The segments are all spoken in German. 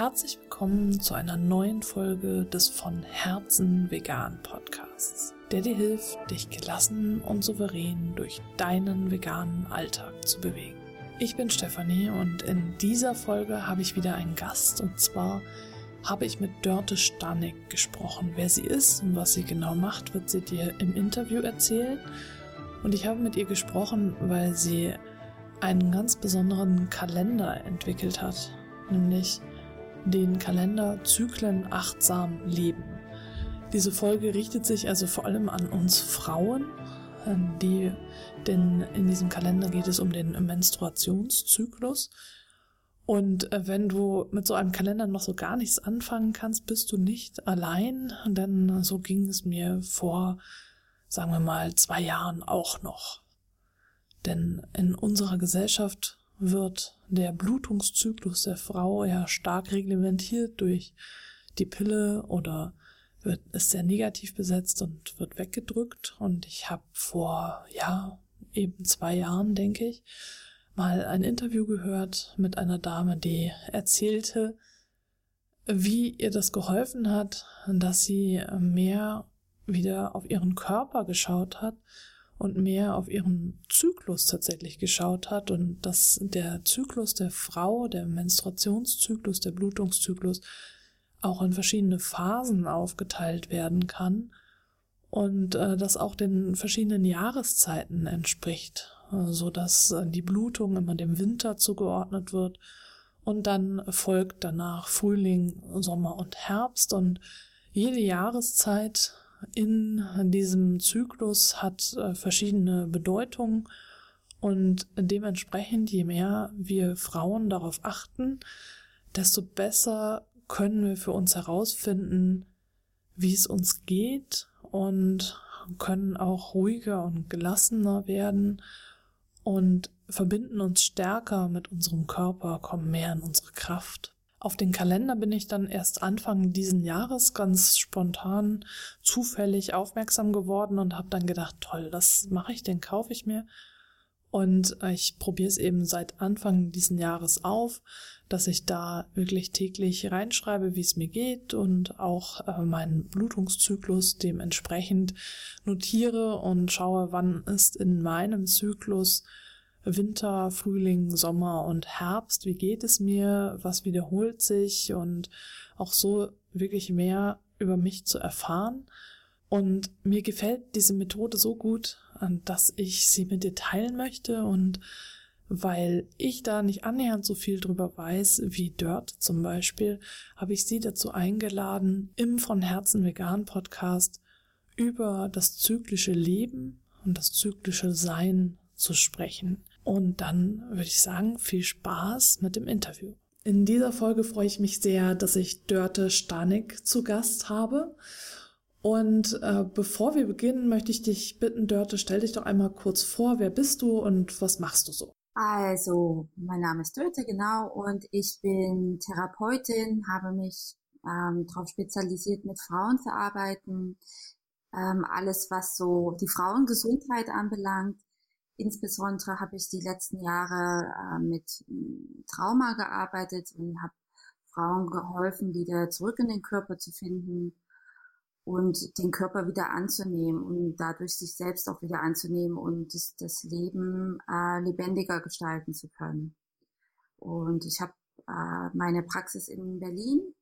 herzlich willkommen zu einer neuen Folge des von Herzen vegan Podcasts, der dir hilft, dich gelassen und souverän durch deinen veganen Alltag zu bewegen. Ich bin Stefanie und in dieser Folge habe ich wieder einen Gast und zwar habe ich mit Dörte Stanek gesprochen. Wer sie ist und was sie genau macht, wird sie dir im Interview erzählen. Und ich habe mit ihr gesprochen, weil sie einen ganz besonderen Kalender entwickelt hat, nämlich den Kalender Zyklen achtsam leben. Diese Folge richtet sich also vor allem an uns Frauen, die, denn in diesem Kalender geht es um den Menstruationszyklus. Und äh, wenn du mit so einem Kalender noch so gar nichts anfangen kannst, bist du nicht allein, denn so ging es mir vor, sagen wir mal, zwei Jahren auch noch. Denn in unserer Gesellschaft wird der Blutungszyklus der Frau ja stark reglementiert durch die Pille oder wird, ist sehr negativ besetzt und wird weggedrückt. Und ich habe vor, ja, eben zwei Jahren, denke ich, mal ein Interview gehört mit einer Dame, die erzählte, wie ihr das geholfen hat, dass sie mehr wieder auf ihren Körper geschaut hat und mehr auf ihren Zyklus tatsächlich geschaut hat und dass der Zyklus der Frau, der Menstruationszyklus, der Blutungszyklus auch in verschiedene Phasen aufgeteilt werden kann und äh, das auch den verschiedenen Jahreszeiten entspricht, äh, so dass äh, die Blutung immer dem Winter zugeordnet wird und dann folgt danach Frühling, Sommer und Herbst und jede Jahreszeit in diesem Zyklus hat äh, verschiedene Bedeutungen und dementsprechend, je mehr wir Frauen darauf achten, desto besser können wir für uns herausfinden, wie es uns geht und können auch ruhiger und gelassener werden und verbinden uns stärker mit unserem Körper, kommen mehr in unsere Kraft. Auf den Kalender bin ich dann erst Anfang diesen Jahres ganz spontan zufällig aufmerksam geworden und habe dann gedacht, toll, das mache ich, den kaufe ich mir. Und ich probiere es eben seit Anfang diesen Jahres auf, dass ich da wirklich täglich reinschreibe, wie es mir geht und auch äh, meinen Blutungszyklus dementsprechend notiere und schaue, wann ist in meinem Zyklus Winter, Frühling, Sommer und Herbst, wie geht es mir, was wiederholt sich und auch so wirklich mehr über mich zu erfahren. Und mir gefällt diese Methode so gut, dass ich sie mit dir teilen möchte und weil ich da nicht annähernd so viel drüber weiß wie Dirt zum Beispiel, habe ich sie dazu eingeladen, im von Herzen vegan Podcast über das zyklische Leben und das zyklische Sein zu sprechen. Und dann würde ich sagen, viel Spaß mit dem Interview. In dieser Folge freue ich mich sehr, dass ich Dörte Stanik zu Gast habe. Und äh, bevor wir beginnen, möchte ich dich bitten, Dörte, stell dich doch einmal kurz vor, wer bist du und was machst du so? Also, mein Name ist Dörte, genau, und ich bin Therapeutin, habe mich ähm, darauf spezialisiert, mit Frauen zu arbeiten, ähm, alles, was so die Frauengesundheit anbelangt. Insbesondere habe ich die letzten Jahre äh, mit hm, Trauma gearbeitet und habe Frauen geholfen, wieder zurück in den Körper zu finden und den Körper wieder anzunehmen und dadurch sich selbst auch wieder anzunehmen und das, das Leben äh, lebendiger gestalten zu können. Und ich habe äh, meine Praxis in Berlin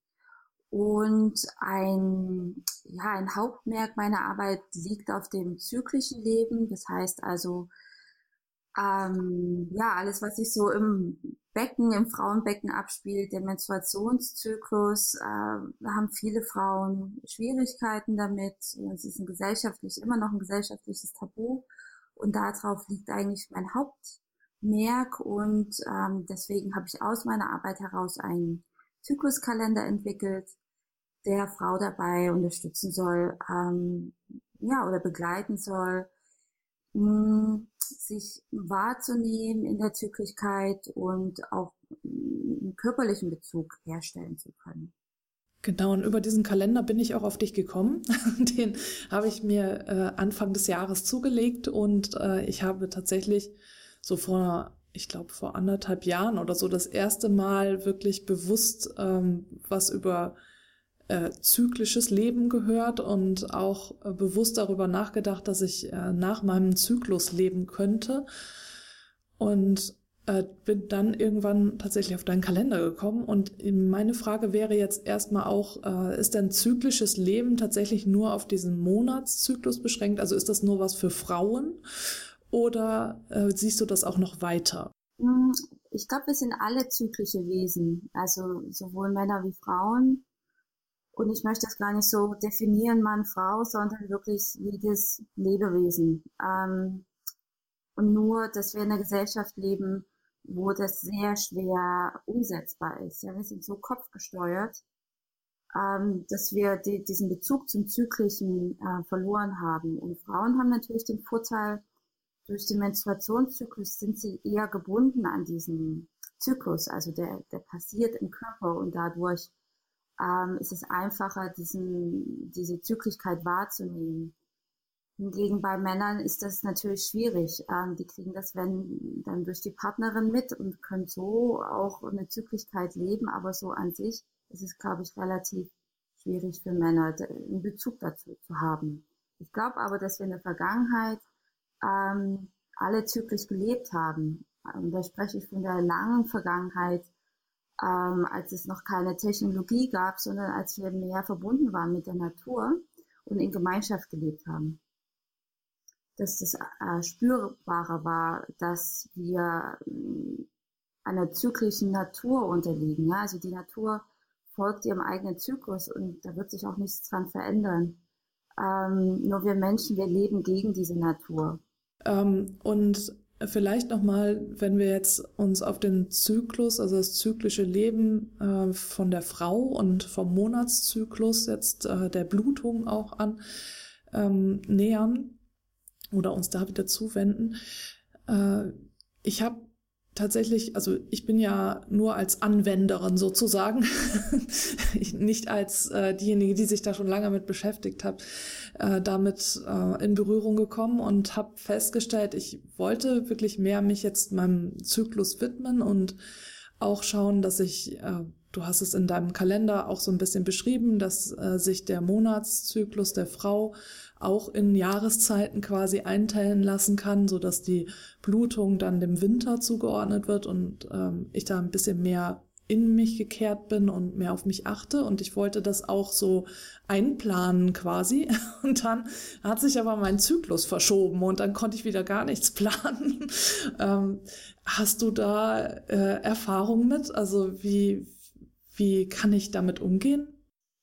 und ein, ja, ein Hauptmerk meiner Arbeit liegt auf dem zyklischen Leben. Das heißt also, ähm, ja, alles, was sich so im Becken, im Frauenbecken abspielt, der Menstruationszyklus, äh, haben viele Frauen Schwierigkeiten damit. Es ist ein gesellschaftlich, immer noch ein gesellschaftliches Tabu. Und darauf liegt eigentlich mein Hauptmerk. Und ähm, deswegen habe ich aus meiner Arbeit heraus einen Zykluskalender entwickelt, der Frau dabei unterstützen soll, ähm, ja, oder begleiten soll, sich wahrzunehmen in der Zyklichkeit und auch einen körperlichen Bezug herstellen zu können. Genau, und über diesen Kalender bin ich auch auf dich gekommen. Den habe ich mir äh, Anfang des Jahres zugelegt und äh, ich habe tatsächlich so vor, ich glaube, vor anderthalb Jahren oder so das erste Mal wirklich bewusst ähm, was über äh, zyklisches Leben gehört und auch äh, bewusst darüber nachgedacht, dass ich äh, nach meinem Zyklus leben könnte. Und äh, bin dann irgendwann tatsächlich auf deinen Kalender gekommen. Und meine Frage wäre jetzt erstmal auch, äh, ist denn zyklisches Leben tatsächlich nur auf diesen Monatszyklus beschränkt? Also ist das nur was für Frauen? Oder äh, siehst du das auch noch weiter? Hm, ich glaube, wir sind alle zyklische Wesen, also sowohl Männer wie Frauen. Und ich möchte das gar nicht so definieren, Mann, Frau, sondern wirklich jedes Lebewesen. Ähm, und nur, dass wir in einer Gesellschaft leben, wo das sehr schwer umsetzbar ist. Ja, wir sind so kopfgesteuert, ähm, dass wir die, diesen Bezug zum Zyklischen äh, verloren haben. Und Frauen haben natürlich den Vorteil, durch den Menstruationszyklus sind sie eher gebunden an diesen Zyklus, also der, der passiert im Körper und dadurch ähm, ist es einfacher, diesen, diese Zyklichkeit wahrzunehmen. Hingegen bei Männern ist das natürlich schwierig. Ähm, die kriegen das, wenn dann durch die Partnerin mit und können so auch eine Zyklichkeit leben, aber so an sich ist es, glaube ich, relativ schwierig für Männer, einen Bezug dazu zu haben. Ich glaube aber, dass wir in der Vergangenheit ähm, alle zyklisch gelebt haben. Und da spreche ich von der langen Vergangenheit, ähm, als es noch keine Technologie gab, sondern als wir mehr verbunden waren mit der Natur und in Gemeinschaft gelebt haben. Dass das äh, spürbarer war, dass wir äh, einer zyklischen Natur unterliegen. Ja? Also die Natur folgt ihrem eigenen Zyklus und da wird sich auch nichts dran verändern. Ähm, nur wir Menschen, wir leben gegen diese Natur. Ähm, und Vielleicht nochmal, wenn wir jetzt uns auf den Zyklus, also das zyklische Leben äh, von der Frau und vom Monatszyklus jetzt äh, der Blutung auch an ähm, nähern oder uns da wieder zuwenden. Äh, ich habe tatsächlich, also ich bin ja nur als Anwenderin sozusagen, nicht als äh, diejenige, die sich da schon lange mit beschäftigt hat, äh, damit äh, in Berührung gekommen und habe festgestellt, ich wollte wirklich mehr mich jetzt meinem Zyklus widmen und auch schauen, dass ich, äh, du hast es in deinem Kalender auch so ein bisschen beschrieben, dass äh, sich der Monatszyklus der Frau auch in Jahreszeiten quasi einteilen lassen kann, so dass die Blutung dann dem Winter zugeordnet wird und ähm, ich da ein bisschen mehr in mich gekehrt bin und mehr auf mich achte und ich wollte das auch so einplanen quasi und dann hat sich aber mein Zyklus verschoben und dann konnte ich wieder gar nichts planen. ähm, hast du da äh, Erfahrung mit? Also wie, wie kann ich damit umgehen?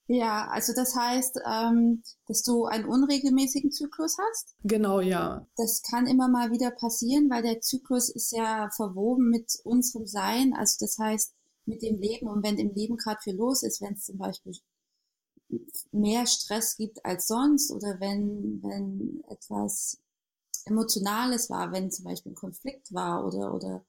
Ja, also das heißt, ähm, dass du einen unregelmäßigen Zyklus hast? Genau, ja. Das kann immer mal wieder passieren, weil der Zyklus ist ja verwoben mit unserem Sein. Also das heißt, mit dem Leben und wenn im Leben gerade viel los ist, wenn es zum Beispiel mehr Stress gibt als sonst oder wenn, wenn etwas Emotionales war, wenn zum Beispiel ein Konflikt war oder, oder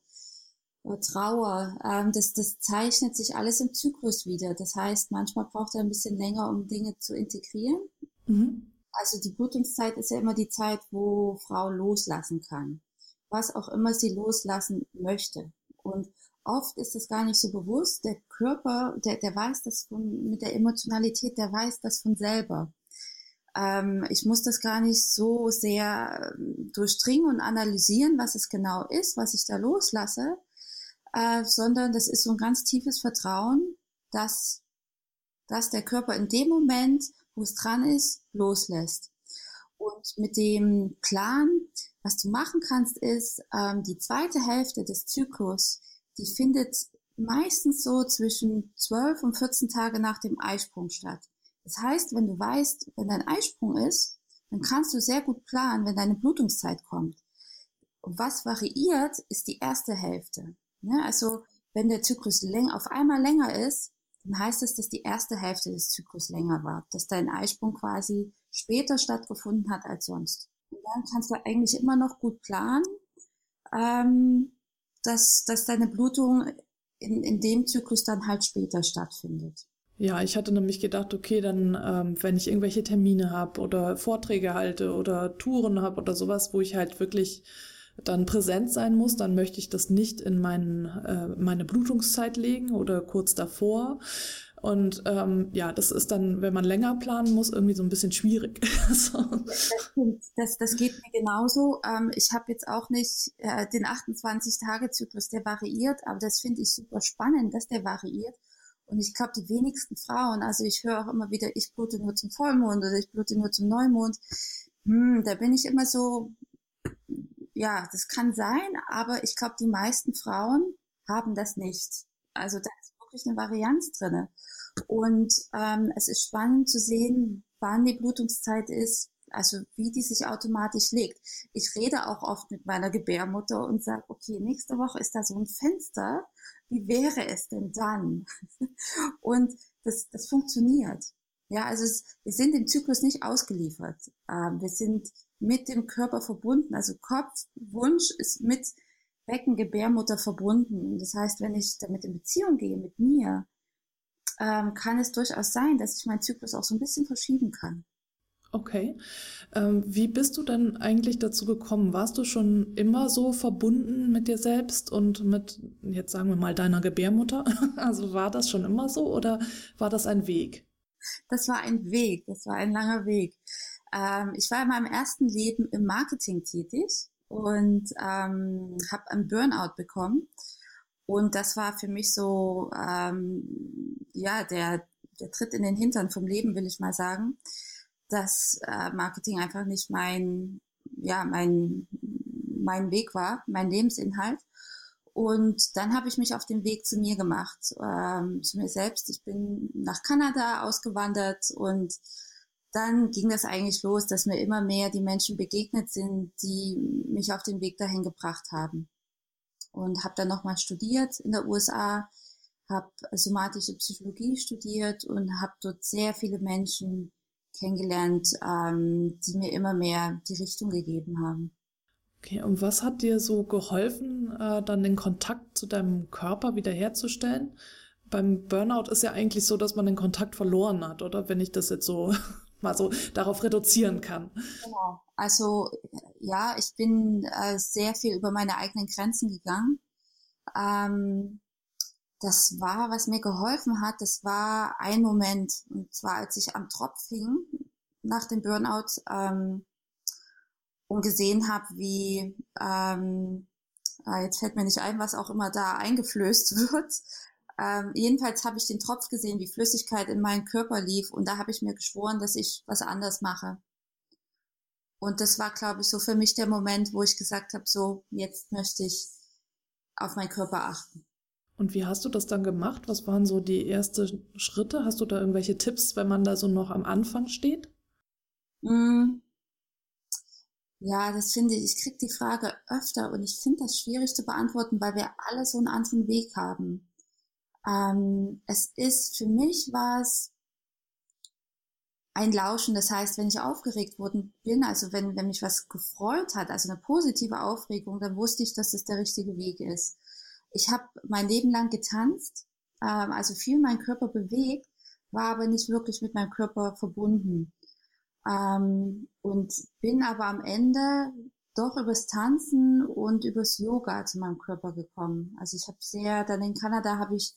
Trauer, ähm, das, das zeichnet sich alles im Zyklus wieder. Das heißt, manchmal braucht er ein bisschen länger, um Dinge zu integrieren. Mhm. Also die Blutungszeit ist ja immer die Zeit, wo Frau loslassen kann, was auch immer sie loslassen möchte. Und oft ist es gar nicht so bewusst. Der Körper, der, der weiß das von, mit der Emotionalität, der weiß das von selber. Ähm, ich muss das gar nicht so sehr ähm, durchdringen und analysieren, was es genau ist, was ich da loslasse, äh, sondern das ist so ein ganz tiefes Vertrauen, dass, dass der Körper in dem Moment, wo es dran ist, loslässt. Und mit dem Plan, was du machen kannst, ist, ähm, die zweite Hälfte des Zyklus, die findet meistens so zwischen 12 und 14 Tage nach dem Eisprung statt. Das heißt, wenn du weißt, wenn dein Eisprung ist, dann kannst du sehr gut planen, wenn deine Blutungszeit kommt. Was variiert, ist die erste Hälfte. Ne? Also wenn der Zyklus läng auf einmal länger ist, dann heißt es, dass die erste Hälfte des Zyklus länger war, dass dein Eisprung quasi später stattgefunden hat als sonst. Und dann kannst du eigentlich immer noch gut planen, ähm, dass, dass deine Blutung in, in dem Zyklus dann halt später stattfindet. Ja, ich hatte nämlich gedacht, okay, dann, ähm, wenn ich irgendwelche Termine habe oder Vorträge halte oder Touren habe oder sowas, wo ich halt wirklich dann präsent sein muss, dann möchte ich das nicht in mein, äh, meine Blutungszeit legen oder kurz davor. Und ähm, ja, das ist dann, wenn man länger planen muss, irgendwie so ein bisschen schwierig. so. das, das, das geht mir genauso. Ähm, ich habe jetzt auch nicht äh, den 28-Tage-Zyklus, der variiert, aber das finde ich super spannend, dass der variiert. Und ich glaube, die wenigsten Frauen, also ich höre auch immer wieder, ich blute nur zum Vollmond oder ich blute nur zum Neumond. Hm, da bin ich immer so, ja, das kann sein, aber ich glaube, die meisten Frauen haben das nicht. Also da ist wirklich eine Varianz drinne. Und ähm, es ist spannend zu sehen, wann die Blutungszeit ist, also wie die sich automatisch legt. Ich rede auch oft mit meiner Gebärmutter und sage, okay, nächste Woche ist da so ein Fenster, wie wäre es denn dann? Und das, das funktioniert. Ja, also es, wir sind dem Zyklus nicht ausgeliefert. Ähm, wir sind mit dem Körper verbunden. Also Kopf, Wunsch ist mit Becken, Gebärmutter verbunden. Das heißt, wenn ich damit in Beziehung gehe mit mir, ähm, kann es durchaus sein, dass ich meinen Zyklus auch so ein bisschen verschieben kann. Okay. Ähm, wie bist du denn eigentlich dazu gekommen? Warst du schon immer so verbunden mit dir selbst und mit, jetzt sagen wir mal, deiner Gebärmutter? Also war das schon immer so oder war das ein Weg? Das war ein Weg, das war ein langer Weg. Ähm, ich war in meinem ersten Leben im Marketing tätig und ähm, habe einen Burnout bekommen. Und das war für mich so, ähm, ja, der, der Tritt in den Hintern vom Leben, will ich mal sagen dass äh, Marketing einfach nicht mein, ja, mein, mein Weg war, mein Lebensinhalt. Und dann habe ich mich auf den Weg zu mir gemacht, ähm, zu mir selbst. Ich bin nach Kanada ausgewandert und dann ging das eigentlich los, dass mir immer mehr die Menschen begegnet sind, die mich auf den Weg dahin gebracht haben. Und habe dann nochmal studiert in der USA, habe somatische Psychologie studiert und habe dort sehr viele Menschen kennengelernt, ähm, die mir immer mehr die Richtung gegeben haben. Okay, und was hat dir so geholfen, äh, dann den Kontakt zu deinem Körper wiederherzustellen? Beim Burnout ist ja eigentlich so, dass man den Kontakt verloren hat, oder? Wenn ich das jetzt so mal so darauf reduzieren kann. Genau. Also ja, ich bin äh, sehr viel über meine eigenen Grenzen gegangen. Ähm, das war, was mir geholfen hat, das war ein Moment, und zwar als ich am Tropf hing nach dem Burnout ähm, und gesehen habe, wie, ähm, äh, jetzt fällt mir nicht ein, was auch immer da eingeflößt wird. Ähm, jedenfalls habe ich den Tropf gesehen, wie Flüssigkeit in meinen Körper lief und da habe ich mir geschworen, dass ich was anders mache. Und das war, glaube ich, so für mich der Moment, wo ich gesagt habe, so, jetzt möchte ich auf meinen Körper achten. Und wie hast du das dann gemacht? Was waren so die ersten Schritte? Hast du da irgendwelche Tipps, wenn man da so noch am Anfang steht? Mm. Ja, das finde ich. Ich kriege die Frage öfter und ich finde das schwierig zu beantworten, weil wir alle so einen anderen Weg haben. Ähm, es ist, für mich war es ein Lauschen. Das heißt, wenn ich aufgeregt worden bin, also wenn, wenn mich was gefreut hat, also eine positive Aufregung, dann wusste ich, dass das der richtige Weg ist ich habe mein Leben lang getanzt, ähm, also viel meinen Körper bewegt, war aber nicht wirklich mit meinem Körper verbunden. Ähm, und bin aber am Ende doch übers Tanzen und übers Yoga zu meinem Körper gekommen. Also ich habe sehr, dann in Kanada habe ich,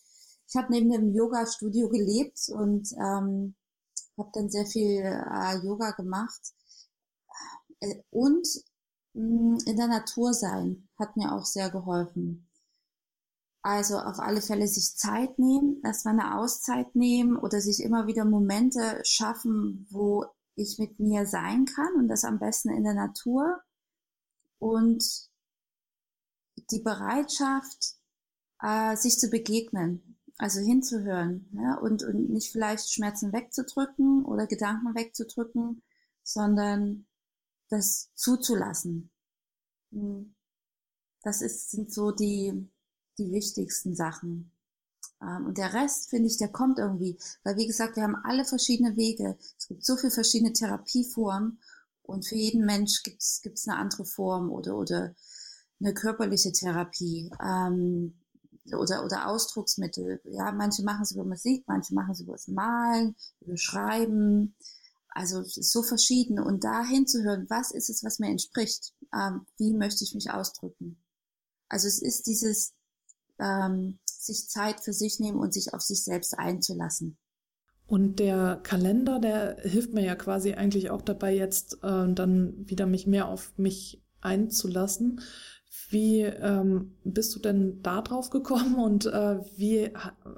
ich habe neben dem Yoga-Studio gelebt und ähm, habe dann sehr viel äh, Yoga gemacht. Äh, und mh, mm, in der Natur sein hat mir auch sehr geholfen. Also auf alle Fälle sich Zeit nehmen, erstmal eine Auszeit nehmen oder sich immer wieder Momente schaffen, wo ich mit mir sein kann und das am besten in der Natur und die Bereitschaft, äh, sich zu begegnen, also hinzuhören ja, und, und nicht vielleicht Schmerzen wegzudrücken oder Gedanken wegzudrücken, sondern das zuzulassen. Hm. Das ist, sind so die, die wichtigsten Sachen. Ähm, und der Rest, finde ich, der kommt irgendwie. Weil, wie gesagt, wir haben alle verschiedene Wege. Es gibt so viele verschiedene Therapieformen. Und für jeden Mensch gibt es eine andere Form oder, oder eine körperliche Therapie. Ähm, oder, oder Ausdrucksmittel. Ja, manche machen es über Musik, manche machen es über das Malen, über Schreiben. Also es ist so verschieden. Und da hinzuhören, was ist es, was mir entspricht? ähm, wie möchte ich mich ausdrücken. Also es ist dieses ähm, sich Zeit für sich nehmen und sich auf sich selbst einzulassen. Und der Kalender, der hilft mir ja quasi eigentlich auch dabei, jetzt äh, dann wieder mich mehr auf mich einzulassen. Wie ähm, bist du denn da drauf gekommen und äh, wie,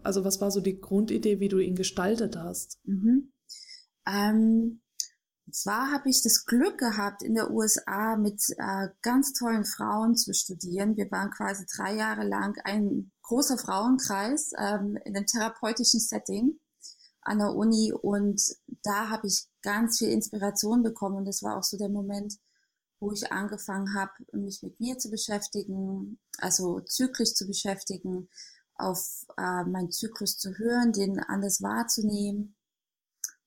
also was war so die Grundidee, wie du ihn gestaltet hast? Mhm. Ähm, zwar habe ich das Glück gehabt, in der USA mit äh, ganz tollen Frauen zu studieren. Wir waren quasi drei Jahre lang ein großer Frauenkreis ähm, in einem therapeutischen Setting an der Uni und da habe ich ganz viel Inspiration bekommen und das war auch so der Moment, wo ich angefangen habe, mich mit mir zu beschäftigen, also zyklisch zu beschäftigen, auf äh, meinen Zyklus zu hören, den anders wahrzunehmen.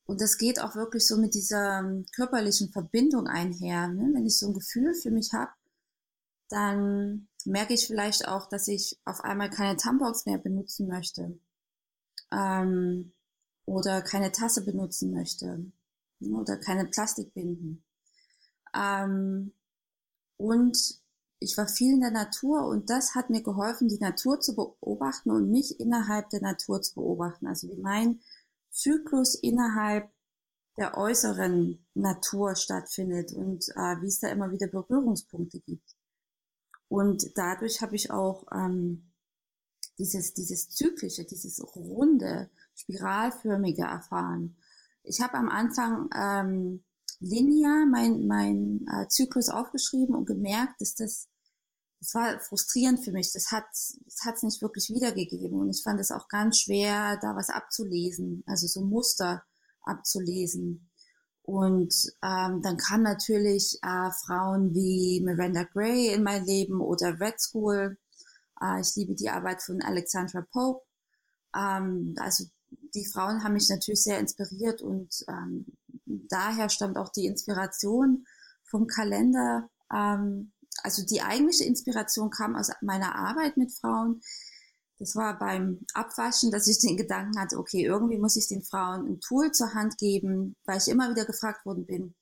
Und das geht auch wirklich so mit dieser ähm, körperlichen Verbindung einher. Ne? Wenn ich so ein Gefühl für mich habe, dann merke ich vielleicht auch, dass ich auf einmal keine Tampons mehr benutzen möchte. Ähm, oder keine Tasse benutzen möchte ne, oder keine Plastikbinden. Ähm, und ich war viel in der Natur und das hat mir geholfen, die Natur zu beobachten und mich innerhalb der Natur zu beobachten. Also wie mein Zyklus innerhalb der äußeren Natur stattfindet und äh, wie es da immer wieder Berührungspunkte gibt. Und dadurch habe ich auch ähm, dieses, dieses zyklische, dieses runde, spiralförmige erfahren. Ich habe am Anfang ähm, linear mein, mein äh, Zyklus aufgeschrieben und gemerkt, dass das, das war frustrierend für mich. Das hat das hat's nicht wirklich wiedergegeben und ich fand es auch ganz schwer, da was abzulesen, also so Muster abzulesen. Und ähm, dann kamen natürlich äh, Frauen wie Miranda Gray in mein Leben oder Red School. Äh, ich liebe die Arbeit von Alexandra Pope. Ähm, also die Frauen haben mich natürlich sehr inspiriert und ähm, daher stammt auch die Inspiration vom Kalender. Ähm, also die eigentliche Inspiration kam aus meiner Arbeit mit Frauen. Das war beim Abwaschen, dass ich den Gedanken hatte, okay, irgendwie muss ich den Frauen ein Tool zur Hand geben, weil ich immer wieder gefragt worden bin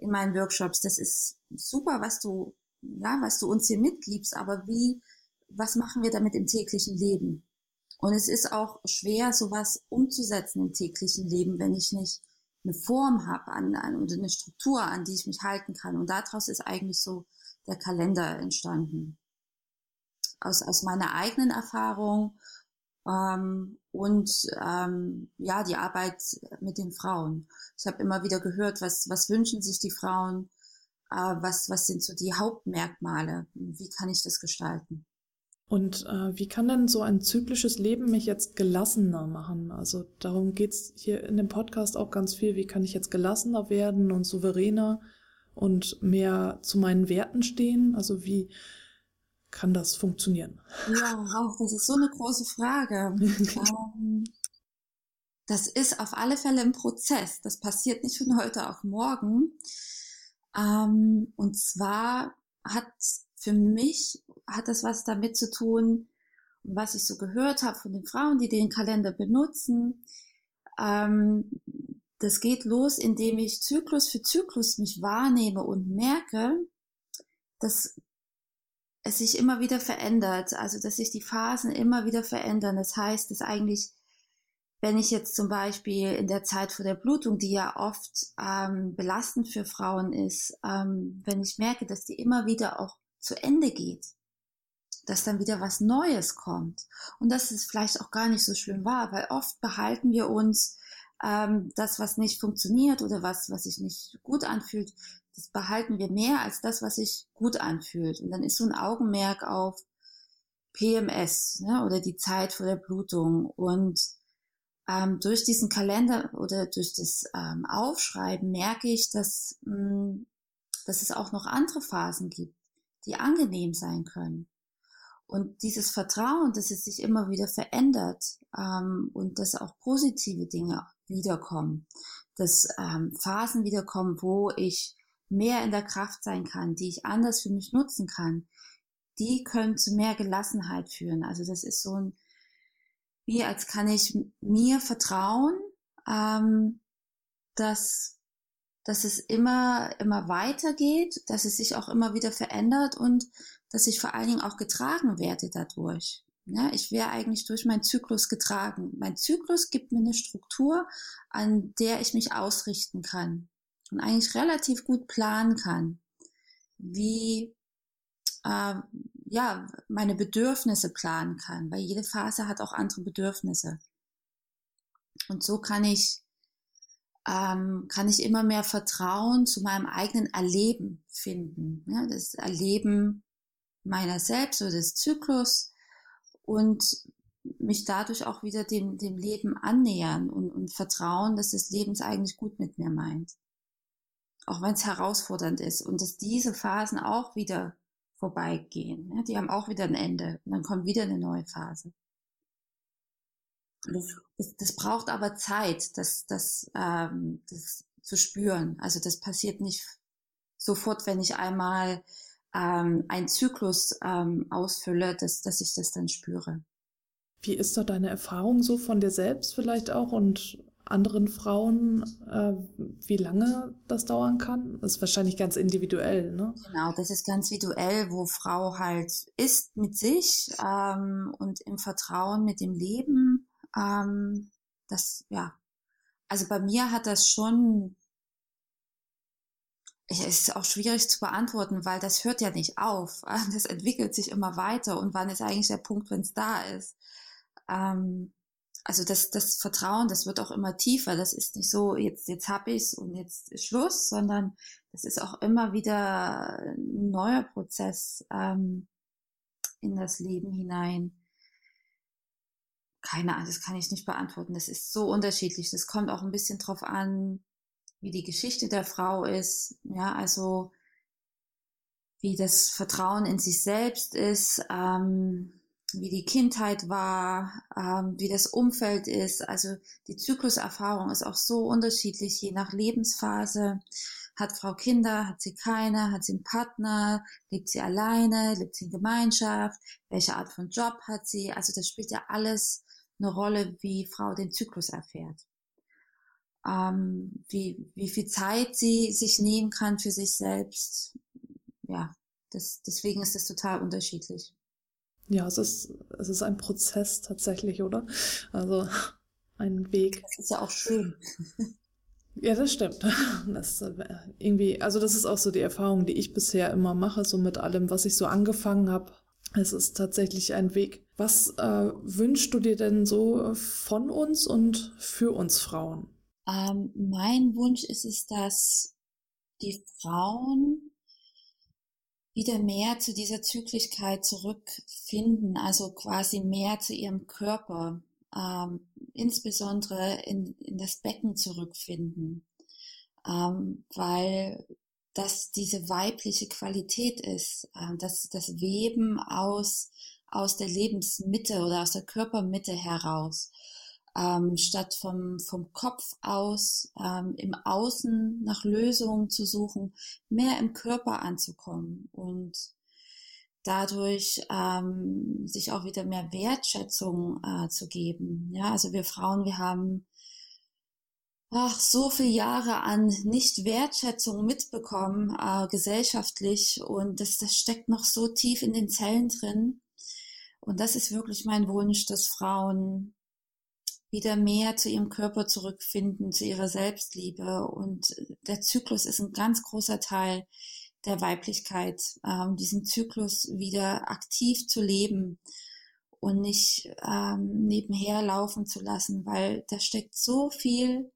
in meinen Workshops, das ist super, was du, ja, was du uns hier mitgibst, aber wie, was machen wir damit im täglichen Leben? Und es ist auch schwer, sowas umzusetzen im täglichen Leben, wenn ich nicht eine Form habe an, an, eine Struktur, an die ich mich halten kann. Und daraus ist eigentlich so der Kalender entstanden. Aus, aus meiner eigenen Erfahrung ähm, und ähm, ja, die Arbeit mit den Frauen. Ich habe immer wieder gehört, was, was wünschen sich die Frauen, äh, was, was sind so die Hauptmerkmale, wie kann ich das gestalten. Und äh, wie kann denn so ein zyklisches Leben mich jetzt gelassener machen? Also darum geht's hier in dem Podcast auch ganz viel. Wie kann ich jetzt gelassener werden und souveräner und mehr zu meinen Werten stehen? Also wie kann das funktionieren? Ja, auch das ist so eine große Frage. ähm, das ist auf alle Fälle ein Prozess. Das passiert nicht von heute auf morgen. Ähm, und zwar hat für mich hat das was damit zu tun, was ich so gehört habe von den Frauen, die den Kalender benutzen. Ähm, das geht los, indem ich Zyklus für Zyklus mich wahrnehme und merke, dass es sich immer wieder verändert, also dass sich die Phasen immer wieder verändern. Das heißt, dass eigentlich, wenn ich jetzt zum Beispiel in der Zeit vor der Blutung, die ja oft ähm, belastend für Frauen ist, ähm, wenn ich merke, dass die immer wieder auch zu Ende geht, dass dann wieder was Neues kommt und dass es vielleicht auch gar nicht so schlimm war, weil oft behalten wir uns ähm, das, was nicht funktioniert oder was, was sich nicht gut anfühlt, das behalten wir mehr als das, was sich gut anfühlt. Und dann ist so ein Augenmerk auf PMS ne, oder die Zeit vor der Blutung. Und ähm, durch diesen Kalender oder durch das ähm, Aufschreiben merke ich, dass, mh, hm, dass es auch noch andere Phasen gibt die angenehm sein können. Und dieses Vertrauen, dass es sich immer wieder verändert ähm, und dass auch positive Dinge wiederkommen, dass ähm, Phasen wiederkommen, wo ich mehr in der Kraft sein kann, die ich anders für mich nutzen kann, die können zu mehr Gelassenheit führen. Also das ist so ein, wie als kann ich mir vertrauen, ähm, dass dass es immer, immer weitergeht, dass es sich auch immer wieder verändert und dass ich vor allen Dingen auch getragen werde dadurch. Ja, ich wäre eigentlich durch meinen Zyklus getragen. Mein Zyklus gibt mir eine Struktur, an der ich mich ausrichten kann und eigentlich relativ gut planen kann, wie äh, ja meine Bedürfnisse planen kann, weil jede Phase hat auch andere Bedürfnisse. Und so kann ich ähm, kann ich immer mehr Vertrauen zu meinem eigenen Erleben finden. Ja, das Erleben meiner selbst oder des Zyklus und mich dadurch auch wieder dem, dem Leben annähern und, und vertrauen, dass das Leben es eigentlich gut mit mir meint. Auch wenn es herausfordernd ist und dass diese Phasen auch wieder vorbeigehen. Ja, die haben auch wieder ein Ende und dann kommt wieder eine neue Phase. Das, das, das braucht aber Zeit, das, das, ähm, das zu spüren. Also das passiert nicht sofort, wenn ich einmal ähm, einen Zyklus ähm, ausfülle, dass, dass ich das dann spüre. Wie ist da deine Erfahrung so von dir selbst vielleicht auch und anderen Frauen, äh, wie lange das dauern kann? Das ist wahrscheinlich ganz individuell, ne? Genau, das ist ganz individuell, wo Frau halt ist mit sich ähm, und im Vertrauen mit dem Leben ähm, das, ja, also bei mir hat das schon, es ist auch schwierig zu beantworten, weil das hört ja nicht auf. Das entwickelt sich immer weiter. Und wann ist eigentlich der Punkt, wenn es da ist? Ähm, also das, das Vertrauen, das wird auch immer tiefer. Das ist nicht so, jetzt, jetzt habe ich's und jetzt ist Schluss, sondern das ist auch immer wieder ein neuer Prozess ähm, in das Leben hinein keine Ahnung, das kann ich nicht beantworten. Das ist so unterschiedlich. Das kommt auch ein bisschen drauf an, wie die Geschichte der Frau ist. Ja, also wie das Vertrauen in sich selbst ist, ähm, wie die Kindheit war, ähm, wie das Umfeld ist. Also die Zykluserfahrung ist auch so unterschiedlich, je nach Lebensphase. Hat Frau Kinder, hat sie keine, hat sie einen Partner, lebt sie alleine, lebt sie in Gemeinschaft, welche Art von Job hat sie? Also das spielt ja alles eine Rolle, wie Frau den Zyklus erfährt. Ähm, wie, wie viel Zeit sie sich nehmen kann für sich selbst. Ja, das, deswegen ist es total unterschiedlich. Ja, es ist, es ist ein Prozess tatsächlich, oder? Also ein Weg. Das ist ja auch schön. Ja, das stimmt. Das äh, irgendwie, also das ist auch so die Erfahrung, die ich bisher immer mache, so mit allem, was ich so angefangen habe. Es ist tatsächlich ein Weg. Was äh, wünschst du dir denn so von uns und für uns Frauen? Ähm, mein Wunsch ist es, dass die Frauen wieder mehr zu dieser Zyklichkeit zurückfinden, also quasi mehr zu ihrem Körper, ähm, insbesondere in, in das Becken zurückfinden, ähm, weil dass diese weibliche Qualität ist, äh, dass das Weben aus, aus der Lebensmitte oder aus der Körpermitte heraus, ähm, statt vom, vom Kopf aus ähm, im Außen nach Lösungen zu suchen, mehr im Körper anzukommen und dadurch ähm, sich auch wieder mehr Wertschätzung äh, zu geben. Ja, also wir Frauen, wir haben ach, so viele Jahre an Nicht-Wertschätzung mitbekommen, äh, gesellschaftlich. Und das, das steckt noch so tief in den Zellen drin. Und das ist wirklich mein Wunsch, dass Frauen wieder mehr zu ihrem Körper zurückfinden, zu ihrer Selbstliebe. Und der Zyklus ist ein ganz großer Teil der Weiblichkeit, ähm, diesen Zyklus wieder aktiv zu leben und nicht ähm, nebenher laufen zu lassen, weil da steckt so viel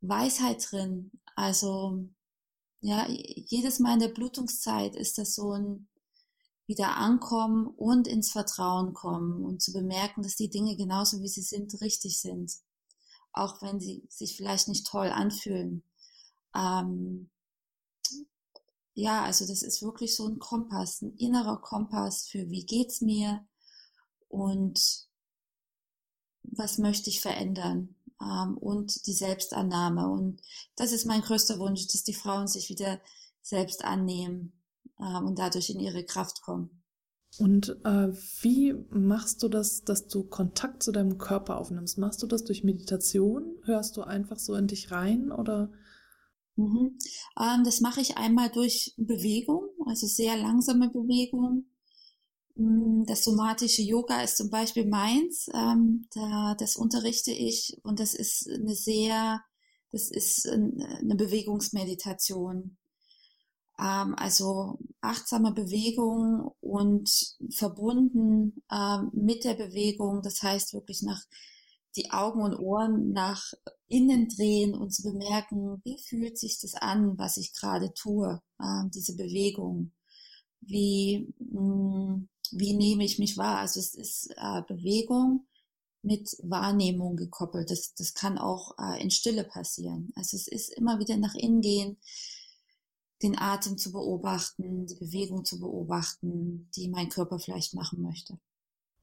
Weisheit drin. Also ja, jedes Mal in der Blutungszeit ist das so ein wieder ankommen und ins Vertrauen kommen und zu bemerken, dass die Dinge genauso wie sie sind richtig sind, auch wenn sie sich vielleicht nicht toll anfühlen. Ähm, ja, also das ist wirklich so ein Kompass, ein innerer Kompass für wie geht's mir und was möchte ich verändern ähm, und die Selbstannahme. Und das ist mein größter Wunsch, dass die Frauen sich wieder selbst annehmen ähm, und dadurch in ihre Kraft kommen. Und äh, wie machst du das, dass du Kontakt zu deinem Körper aufnimmst? Machst du das durch Meditation? Hörst du einfach so in dich rein oder? Mhm. Ähm, das mache ich einmal durch Bewegung, also sehr langsame Bewegung. Mm, das somatische Yoga ist zum Beispiel meins. Ähm, da, das unterrichte ich und das ist eine sehr, das ist eine Bewegungsmeditation. Ähm, also achtsame Bewegung und verbunden ähm, mit der Bewegung. Das heißt wirklich nach die Augen und Ohren nach innen drehen und zu bemerken, wie fühlt sich das an, was ich gerade tue, äh, diese Bewegung. Wie, mh, mm, wie nehme ich mich wahr? Also es ist äh, Bewegung mit Wahrnehmung gekoppelt. Das, das kann auch äh, in Stille passieren. Also es ist immer wieder nach innen gehen, den Atem zu beobachten, die Bewegung zu beobachten, die mein Körper vielleicht machen möchte.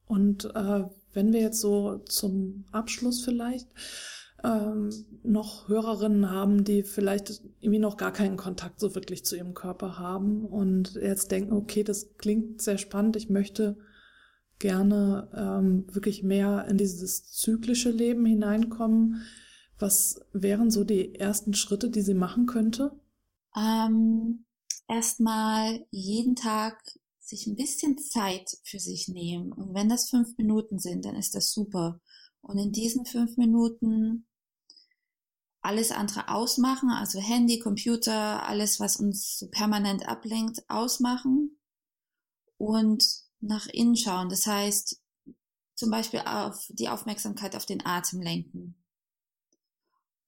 Und äh, wenn wir jetzt so zum Abschluss vielleicht ähm, noch Hörerinnen haben, die vielleicht irgendwie noch gar keinen Kontakt so wirklich zu ihrem Körper haben und jetzt denken, okay, das klingt sehr spannend, ich möchte gerne ähm, wirklich mehr in dieses zyklische Leben hineinkommen. Was wären so die ersten Schritte, die sie machen könnte? Ähm, Erstmal jeden Tag sich ein bisschen Zeit für sich nehmen. Und wenn das fünf Minuten sind, dann ist das super. Und in diesen fünf Minuten alles andere ausmachen, also Handy, Computer, alles, was uns so permanent ablenkt, ausmachen und nach innen schauen. Das heißt, zum Beispiel auf die Aufmerksamkeit auf den Atem lenken.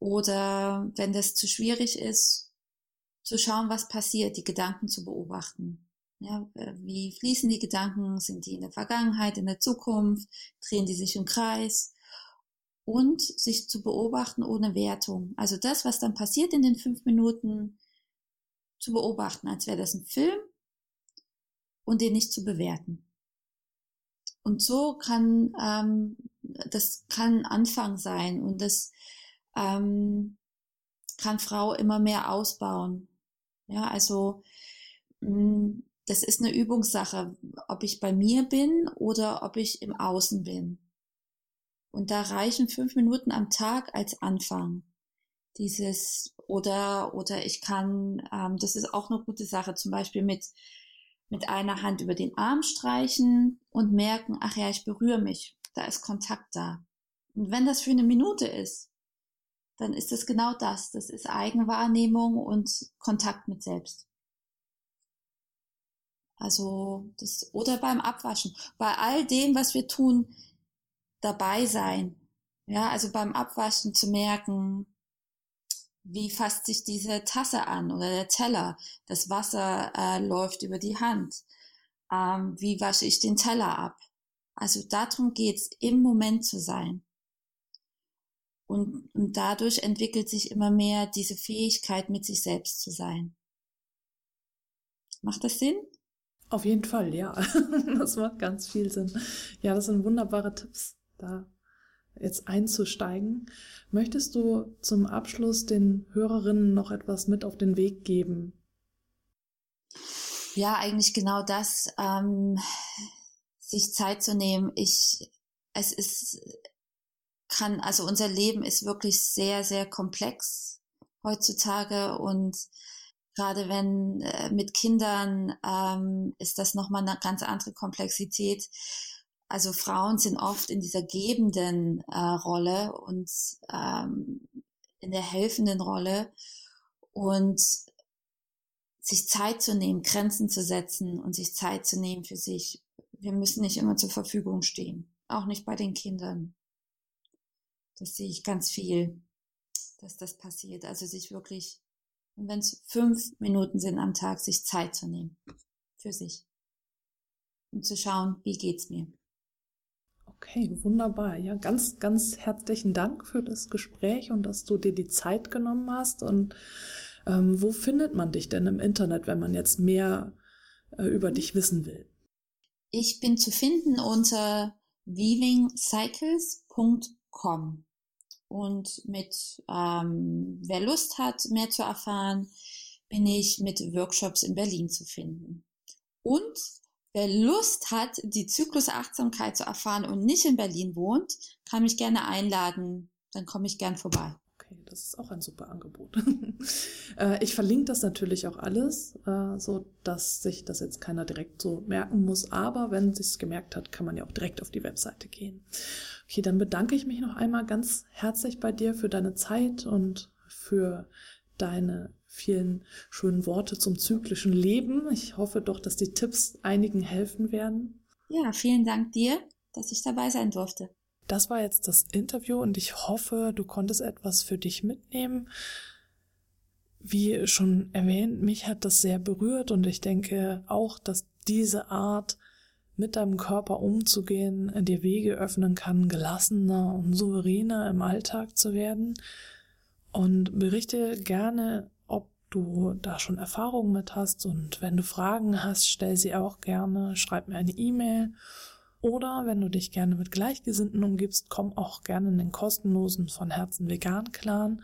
Oder wenn das zu schwierig ist, zu schauen, was passiert, die Gedanken zu beobachten. Ja, wie fließen die Gedanken? Sind die in der Vergangenheit, in der Zukunft? Drehen die sich im Kreis? Und sich zu beobachten ohne Wertung. Also das, was dann passiert in den fünf Minuten, zu beobachten, als wäre das ein Film und den nicht zu bewerten. Und so kann ähm, das kann Anfang sein und das ähm, kann Frau immer mehr ausbauen. Ja, also mh, mm, das ist eine Übungssache, ob ich bei mir bin oder ob ich im Außen bin. Und da reichen fünf Minuten am Tag als Anfang. Dieses oder oder ich kann, ähm, das ist auch eine gute Sache, zum Beispiel mit mit einer Hand über den Arm streichen und merken, ach ja, ich berühre mich, da ist Kontakt da. Und wenn das für eine Minute ist, dann ist es genau das. Das ist Eigenwahrnehmung und Kontakt mit selbst. Also das oder beim Abwaschen, bei all dem, was wir tun, dabei sein. Ja, also beim Abwaschen zu merken, wie fasst sich diese Tasse an oder der Teller, das Wasser äh, läuft über die Hand. Ähm, wie wasche ich den Teller ab? Also darum geht's, im Moment zu sein. Und, und dadurch entwickelt sich immer mehr diese Fähigkeit, mit sich selbst zu sein. Macht das Sinn? Auf jeden Fall, ja. Das macht ganz viel Sinn. Ja, das sind wunderbare Tipps, da jetzt einzusteigen. Möchtest du zum Abschluss den Hörerinnen noch etwas mit auf den Weg geben? Ja, eigentlich genau das, ähm, sich Zeit zu nehmen. Ich, es ist, kann, also unser Leben ist wirklich sehr, sehr komplex heutzutage und Gerade wenn äh, mit Kindern ähm, ist das nochmal eine ganz andere Komplexität. Also Frauen sind oft in dieser gebenden äh, Rolle und ähm, in der helfenden Rolle und sich Zeit zu nehmen, Grenzen zu setzen und sich Zeit zu nehmen für sich. Wir müssen nicht immer zur Verfügung stehen, auch nicht bei den Kindern. Das sehe ich ganz viel, dass das passiert. Also sich wirklich und wenn es fünf Minuten sind am Tag, sich Zeit zu nehmen für sich und zu schauen, wie geht's mir. Okay, wunderbar. Ja, ganz, ganz herzlichen Dank für das Gespräch und dass du dir die Zeit genommen hast. Und ähm, wo findet man dich denn im Internet, wenn man jetzt mehr äh, über dich wissen will? Ich bin zu finden unter weavingcycles.com. Und mit, ähm, wer Lust hat, mehr zu erfahren, bin ich mit Workshops in Berlin zu finden. Und wer Lust hat, die Zyklusachtsamkeit zu erfahren und nicht in Berlin wohnt, kann mich gerne einladen. Dann komme ich gern vorbei. Okay. Das ist auch ein super Angebot. Äh, ich verlinke das natürlich auch alles, äh, so dass sich das jetzt keiner direkt so merken muss. Aber wenn sich's gemerkt hat, kann man ja auch direkt auf die Webseite gehen. Okay, dann bedanke ich mich noch einmal ganz herzlich bei dir für deine Zeit und für deine vielen schönen Worte zum zyklischen Leben. Ich hoffe doch, dass die Tipps einigen helfen werden. Ja, vielen Dank dir, dass ich dabei sein durfte. Das war jetzt das Interview und ich hoffe, du konntest etwas für dich mitnehmen. Wie schon erwähnt, mich hat das sehr berührt und ich denke auch, dass diese Art mit deinem Körper umzugehen dir Wege öffnen kann, gelassener und souveräner im Alltag zu werden. Und berichte gerne, ob du da schon Erfahrungen mit hast und wenn du Fragen hast, stell sie auch gerne, schreib mir eine E-Mail oder wenn du dich gerne mit Gleichgesinnten umgibst, komm auch gerne in den kostenlosen von Herzen vegan Clan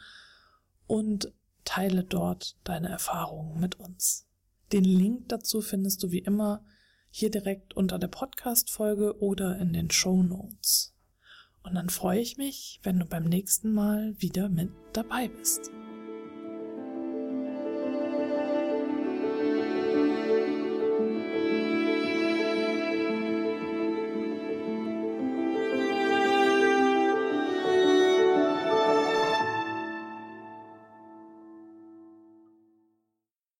und teile dort deine Erfahrungen mit uns. Den Link dazu findest du wie immer hier direkt unter der Podcast-Folge oder in den Show Notes. Und dann freue ich mich, wenn du beim nächsten Mal wieder mit dabei bist.